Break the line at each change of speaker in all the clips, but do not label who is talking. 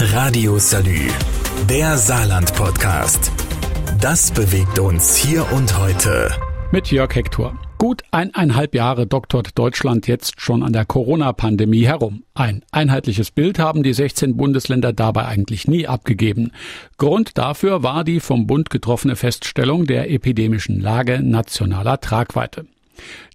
Radio Salü, der Saarland-Podcast. Das bewegt uns hier und heute.
Mit Jörg Hector. Gut eineinhalb Jahre doktort Deutschland jetzt schon an der Corona-Pandemie herum. Ein einheitliches Bild haben die 16 Bundesländer dabei eigentlich nie abgegeben. Grund dafür war die vom Bund getroffene Feststellung der epidemischen Lage nationaler Tragweite.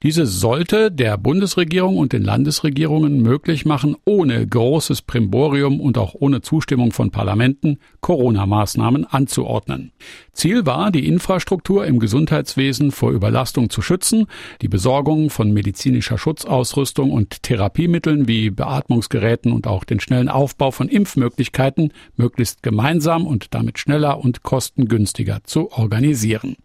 Diese sollte der Bundesregierung und den Landesregierungen möglich machen, ohne großes Primborium und auch ohne Zustimmung von Parlamenten Corona-Maßnahmen anzuordnen. Ziel war, die Infrastruktur im Gesundheitswesen vor Überlastung zu schützen, die Besorgung von medizinischer Schutzausrüstung und Therapiemitteln wie Beatmungsgeräten und auch den schnellen Aufbau von Impfmöglichkeiten möglichst gemeinsam und damit schneller und kostengünstiger zu organisieren.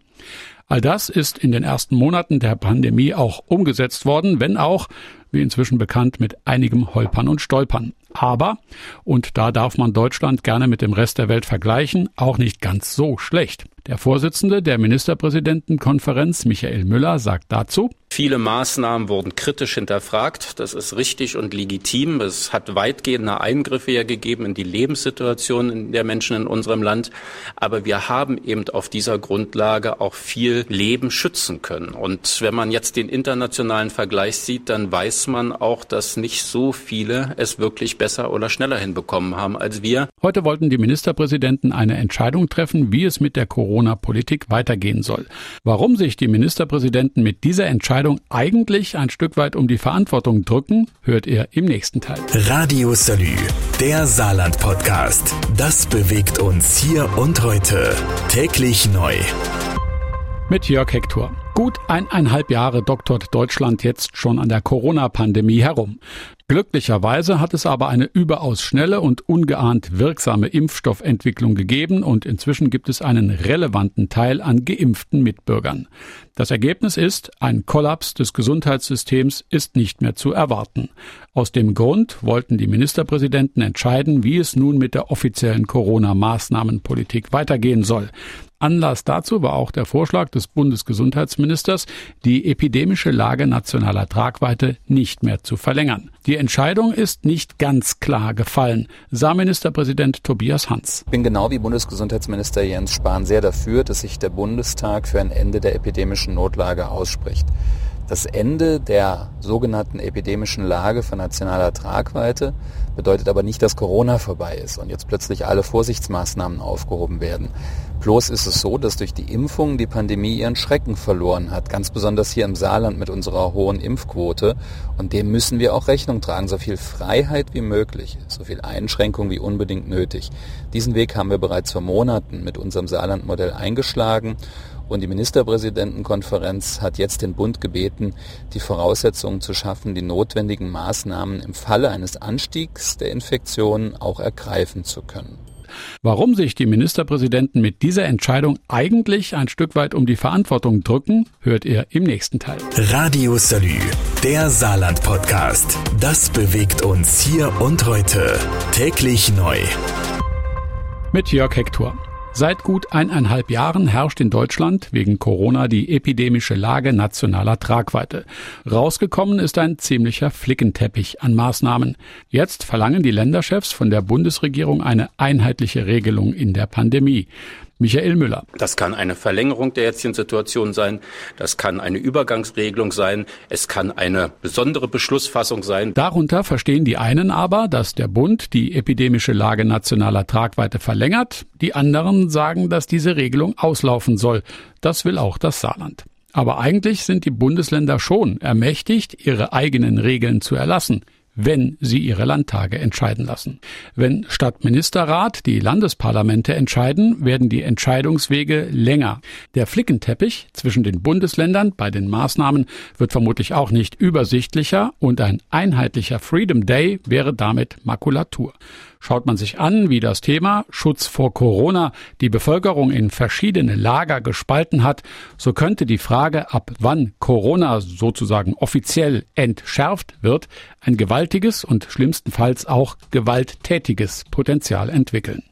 All das ist in den ersten Monaten der Pandemie auch umgesetzt worden, wenn auch, wie inzwischen bekannt, mit einigem Holpern und Stolpern. Aber, und da darf man Deutschland gerne mit dem Rest der Welt vergleichen, auch nicht ganz so schlecht. Der Vorsitzende der Ministerpräsidentenkonferenz, Michael Müller, sagt dazu,
Viele Maßnahmen wurden kritisch hinterfragt. Das ist richtig und legitim. Es hat weitgehende Eingriffe ja gegeben in die Lebenssituation der Menschen in unserem Land. Aber wir haben eben auf dieser Grundlage auch viel Leben schützen können. Und wenn man jetzt den internationalen Vergleich sieht, dann weiß man auch, dass nicht so viele es wirklich besser oder schneller hinbekommen haben als wir.
Heute wollten die Ministerpräsidenten eine Entscheidung treffen, wie es mit der Corona-Politik weitergehen soll. Warum sich die Ministerpräsidenten mit dieser Entscheidung Entscheidung eigentlich ein Stück weit um die Verantwortung drücken, hört ihr im nächsten Teil.
Radio Salü, der Saarland-Podcast. Das bewegt uns hier und heute. Täglich neu.
Mit Jörg Hector. Gut eineinhalb Jahre doktort Deutschland jetzt schon an der Corona-Pandemie herum. Glücklicherweise hat es aber eine überaus schnelle und ungeahnt wirksame Impfstoffentwicklung gegeben und inzwischen gibt es einen relevanten Teil an geimpften Mitbürgern. Das Ergebnis ist, ein Kollaps des Gesundheitssystems ist nicht mehr zu erwarten. Aus dem Grund wollten die Ministerpräsidenten entscheiden, wie es nun mit der offiziellen Corona-Maßnahmenpolitik weitergehen soll. Anlass dazu war auch der Vorschlag des Bundesgesundheitsministers, die epidemische Lage nationaler Tragweite nicht mehr zu verlängern. Die Entscheidung ist nicht ganz klar gefallen, sah Ministerpräsident Tobias Hans.
Ich bin genau wie Bundesgesundheitsminister Jens Spahn sehr dafür, dass sich der Bundestag für ein Ende der epidemischen Notlage ausspricht. Das Ende der sogenannten epidemischen Lage von nationaler Tragweite bedeutet aber nicht, dass Corona vorbei ist und jetzt plötzlich alle Vorsichtsmaßnahmen aufgehoben werden. Bloß ist es so, dass durch die Impfung die Pandemie ihren Schrecken verloren hat, ganz besonders hier im Saarland mit unserer hohen Impfquote. Und dem müssen wir auch Rechnung tragen, so viel Freiheit wie möglich, so viel Einschränkung wie unbedingt nötig. Diesen Weg haben wir bereits vor Monaten mit unserem Saarlandmodell eingeschlagen und die Ministerpräsidentenkonferenz hat jetzt den Bund gebeten, die Voraussetzungen zu schaffen, die notwendigen Maßnahmen im Falle eines Anstiegs der Infektionen auch ergreifen zu können.
Warum sich die Ministerpräsidenten mit dieser Entscheidung eigentlich ein Stück weit um die Verantwortung drücken, hört ihr im nächsten Teil.
Radio Salü, der Saarland-Podcast. Das bewegt uns hier und heute. Täglich neu.
Mit Jörg Hector. Seit gut eineinhalb Jahren herrscht in Deutschland wegen Corona die epidemische Lage nationaler Tragweite. Rausgekommen ist ein ziemlicher Flickenteppich an Maßnahmen. Jetzt verlangen die Länderchefs von der Bundesregierung eine einheitliche Regelung in der Pandemie. Michael Müller.
Das kann eine Verlängerung der jetzigen Situation sein. Das kann eine Übergangsregelung sein. Es kann eine besondere Beschlussfassung sein.
Darunter verstehen die einen aber, dass der Bund die epidemische Lage nationaler Tragweite verlängert. Die anderen sagen, dass diese Regelung auslaufen soll. Das will auch das Saarland. Aber eigentlich sind die Bundesländer schon ermächtigt, ihre eigenen Regeln zu erlassen wenn sie ihre Landtage entscheiden lassen. Wenn statt Ministerrat die Landesparlamente entscheiden, werden die Entscheidungswege länger. Der Flickenteppich zwischen den Bundesländern bei den Maßnahmen wird vermutlich auch nicht übersichtlicher und ein einheitlicher Freedom Day wäre damit Makulatur. Schaut man sich an, wie das Thema Schutz vor Corona die Bevölkerung in verschiedene Lager gespalten hat, so könnte die Frage, ab wann Corona sozusagen offiziell entschärft wird, ein gewaltiges und schlimmstenfalls auch gewalttätiges Potenzial entwickeln.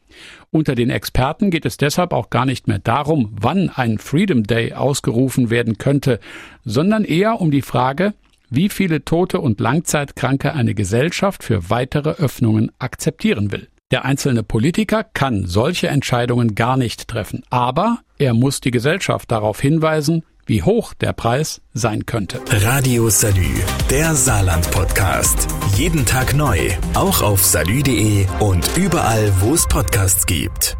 Unter den Experten geht es deshalb auch gar nicht mehr darum, wann ein Freedom Day ausgerufen werden könnte, sondern eher um die Frage, wie viele Tote und Langzeitkranke eine Gesellschaft für weitere Öffnungen akzeptieren will. Der einzelne Politiker kann solche Entscheidungen gar nicht treffen, aber er muss die Gesellschaft darauf hinweisen, wie hoch der Preis sein könnte.
Radio Salü, der Saarland Podcast. Jeden Tag neu, auch auf salü.de und überall, wo es Podcasts gibt.